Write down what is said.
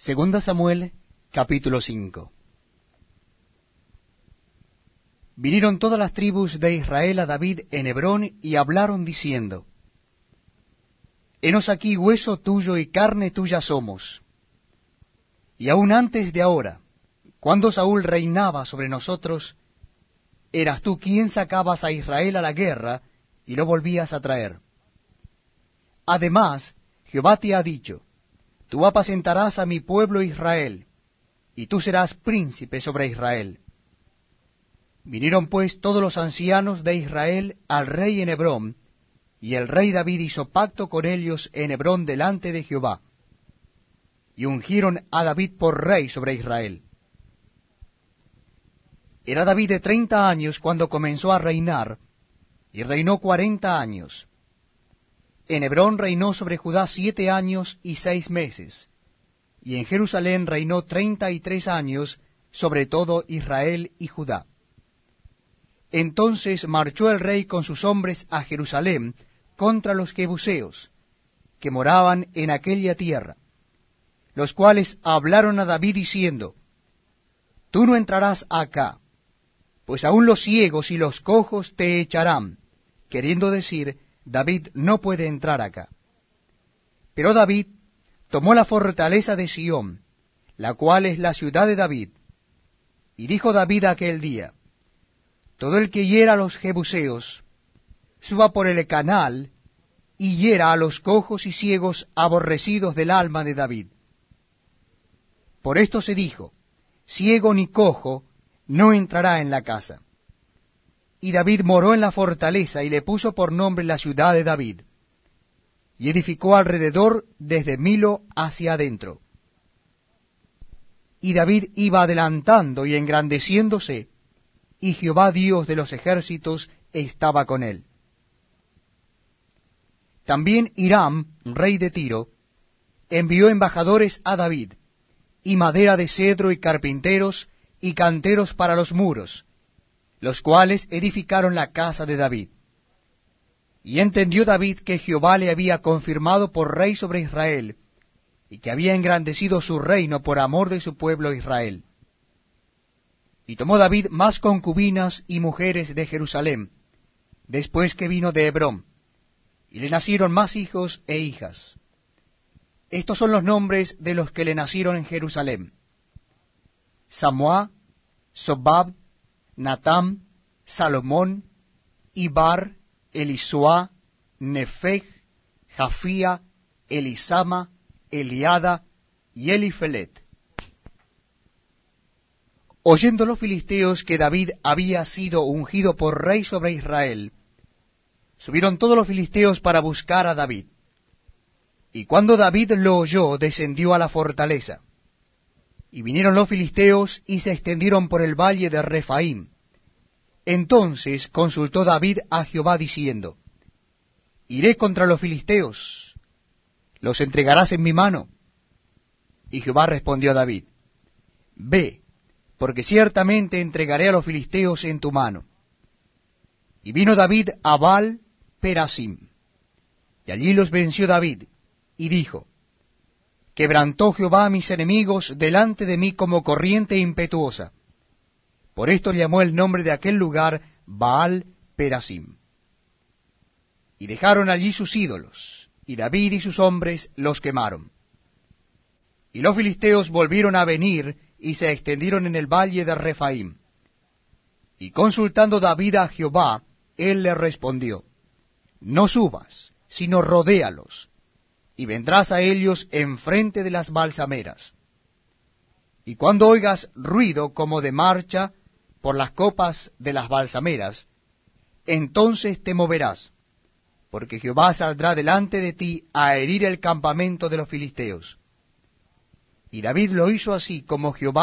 Segunda Samuel, capítulo 5. Vinieron todas las tribus de Israel a David en Hebrón y hablaron diciendo, Henos aquí hueso tuyo y carne tuya somos. Y aun antes de ahora, cuando Saúl reinaba sobre nosotros, eras tú quien sacabas a Israel a la guerra y lo volvías a traer. Además, Jehová te ha dicho, Tú apacentarás a mi pueblo Israel, y tú serás príncipe sobre Israel. Vinieron pues todos los ancianos de Israel al rey en Hebrón, y el rey David hizo pacto con ellos en Hebrón delante de Jehová, y ungieron a David por rey sobre Israel. Era David de treinta años cuando comenzó a reinar, y reinó cuarenta años. En Hebrón reinó sobre Judá siete años y seis meses, y en Jerusalén reinó treinta y tres años sobre todo Israel y Judá. Entonces marchó el rey con sus hombres a Jerusalén contra los jebuseos, que moraban en aquella tierra, los cuales hablaron a David diciendo, Tú no entrarás acá, pues aun los ciegos y los cojos te echarán, queriendo decir, David no puede entrar acá. Pero David tomó la fortaleza de Sión, la cual es la ciudad de David, y dijo David aquel día, Todo el que hiera a los jebuseos, suba por el canal, y hiera a los cojos y ciegos aborrecidos del alma de David. Por esto se dijo, ciego ni cojo no entrará en la casa. Y David moró en la fortaleza y le puso por nombre la ciudad de David. Y edificó alrededor desde Milo hacia adentro. Y David iba adelantando y engrandeciéndose, y Jehová Dios de los ejércitos estaba con él. También Hiram, rey de Tiro, envió embajadores a David, y madera de cedro y carpinteros y canteros para los muros, los cuales edificaron la casa de David. Y entendió David que Jehová le había confirmado por rey sobre Israel, y que había engrandecido su reino por amor de su pueblo Israel. Y tomó David más concubinas y mujeres de Jerusalén, después que vino de Hebrón, y le nacieron más hijos e hijas. Estos son los nombres de los que le nacieron en Jerusalén. Samuá, Sobab, Natam, Salomón, Ibar, Elisua, Nefeg, Jafía, Elisama, Eliada y Elifelet. Oyendo los filisteos que David había sido ungido por rey sobre Israel, subieron todos los filisteos para buscar a David. Y cuando David lo oyó, descendió a la fortaleza. Y vinieron los filisteos y se extendieron por el valle de Refaim. Entonces consultó David a Jehová diciendo, Iré contra los filisteos, ¿los entregarás en mi mano? Y Jehová respondió a David, Ve, porque ciertamente entregaré a los filisteos en tu mano. Y vino David a Baal Perasim, y allí los venció David, y dijo, Quebrantó Jehová a mis enemigos delante de mí como corriente impetuosa. Por esto llamó el nombre de aquel lugar Baal Perasim. Y dejaron allí sus ídolos, y David y sus hombres los quemaron. Y los filisteos volvieron a venir y se extendieron en el valle de Refaim. Y consultando David a Jehová, él le respondió, No subas, sino rodéalos, y vendrás a ellos enfrente de las balsameras. Y cuando oigas ruido como de marcha por las copas de las balsameras, entonces te moverás, porque Jehová saldrá delante de ti a herir el campamento de los filisteos. Y David lo hizo así como Jehová